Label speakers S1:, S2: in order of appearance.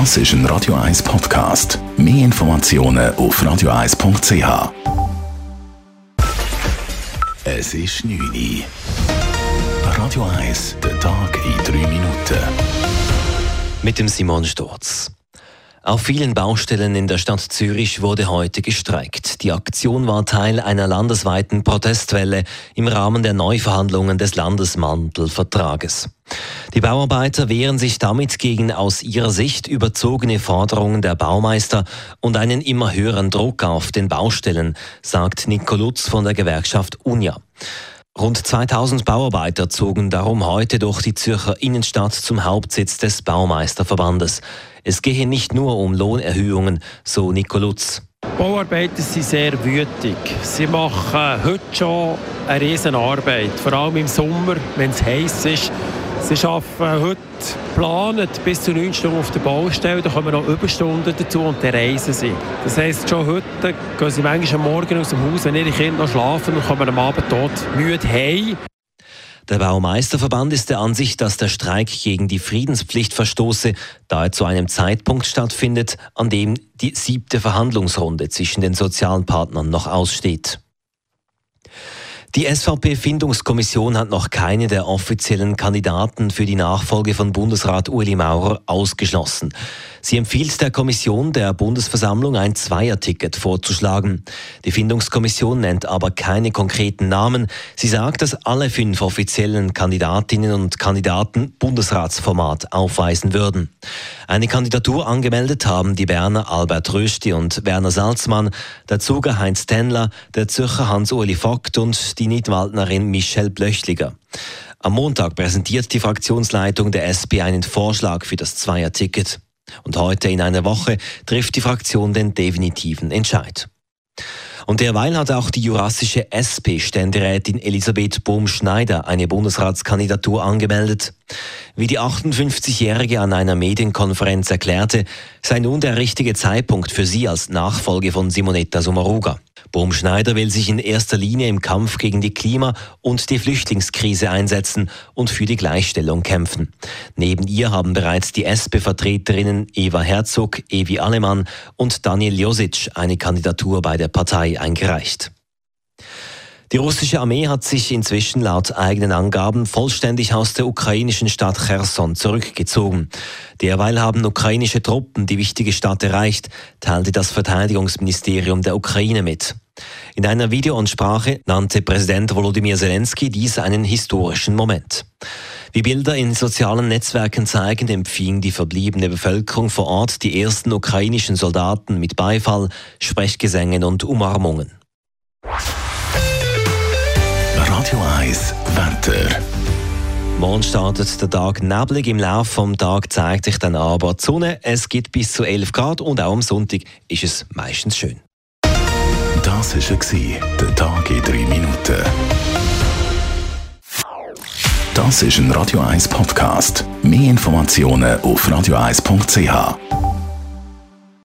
S1: Das ist ein Radio 1 Podcast. Mehr Informationen auf radio1.ch. Es ist 9 Uhr. Radio 1, der Tag in 3 Minuten.
S2: Mit dem Simon Sturz. Auf vielen Baustellen in der Stadt Zürich wurde heute gestreikt. Die Aktion war Teil einer landesweiten Protestwelle im Rahmen der Neuverhandlungen des Landesmantelvertrages. Die Bauarbeiter wehren sich damit gegen aus ihrer Sicht überzogene Forderungen der Baumeister und einen immer höheren Druck auf den Baustellen, sagt Nico Lutz von der Gewerkschaft UNIA. Rund 2000 Bauarbeiter zogen darum heute durch die Zürcher Innenstadt zum Hauptsitz des Baumeisterverbandes. Es gehe nicht nur um Lohnerhöhungen, so Nico Lutz.
S3: Bauarbeiter sind sehr wütig. Sie machen heute schon eine riesen Arbeit, vor allem im Sommer, wenn es heiß ist. Sie arbeiten heute geplant bis zu 9 Stunden auf der Baustelle, da kommen noch Überstunden dazu und dann reisen sie. Das heisst, schon heute gehen sie manchmal am Morgen aus dem Haus, wenn ihre Kinder noch schlafen und kommen am Abend tot müde heim.
S2: Der Baumeisterverband ist der Ansicht, dass der Streik gegen die Friedenspflicht verstoße, da er zu einem Zeitpunkt stattfindet, an dem die siebte Verhandlungsrunde zwischen den sozialen Partnern noch aussteht. Die SVP-Findungskommission hat noch keine der offiziellen Kandidaten für die Nachfolge von Bundesrat Ueli Maurer ausgeschlossen. Sie empfiehlt der Kommission der Bundesversammlung ein Zweierticket vorzuschlagen. Die Findungskommission nennt aber keine konkreten Namen. Sie sagt, dass alle fünf offiziellen Kandidatinnen und Kandidaten Bundesratsformat aufweisen würden. Eine Kandidatur angemeldet haben die Berner Albert Rösti und Werner Salzmann, der Zuger Heinz Tenler, der Zürcher Hans-Uli Vogt und die Nidwaldnerin Michelle Blöchliger. Am Montag präsentiert die Fraktionsleitung der SP einen Vorschlag für das Zweierticket. Und heute in einer Woche trifft die Fraktion den definitiven Entscheid. Und derweil hat auch die jurassische SP-Ständerätin Elisabeth Bohm-Schneider eine Bundesratskandidatur angemeldet. Wie die 58-Jährige an einer Medienkonferenz erklärte, sei nun der richtige Zeitpunkt für sie als Nachfolge von Simonetta Sommaruga. Bohm-Schneider will sich in erster Linie im Kampf gegen die Klima- und die Flüchtlingskrise einsetzen und für die Gleichstellung kämpfen. Neben ihr haben bereits die SP-Vertreterinnen Eva Herzog, Evi Alemann und Daniel Josic eine Kandidatur bei der Partei eingereicht. Die russische Armee hat sich inzwischen laut eigenen Angaben vollständig aus der ukrainischen Stadt Cherson zurückgezogen. Derweil haben ukrainische Truppen die wichtige Stadt erreicht, teilte das Verteidigungsministerium der Ukraine mit. In einer Videoansprache nannte Präsident Volodymyr Zelensky dies einen historischen Moment. Wie Bilder in sozialen Netzwerken zeigen, empfing die verbliebene Bevölkerung vor Ort die ersten ukrainischen Soldaten mit Beifall, Sprechgesängen und Umarmungen.
S1: Radio 1, Wetter.
S2: Morgen startet der Tag neblig. Im Laufe des Tages zeigt sich dann aber die Sonne. Es gibt bis zu 11 Grad und auch am Sonntag ist es meistens schön.
S1: Das war der Tag in 3 Minuten. Das ist ein Radio 1 Podcast. Mehr Informationen auf radio1.ch.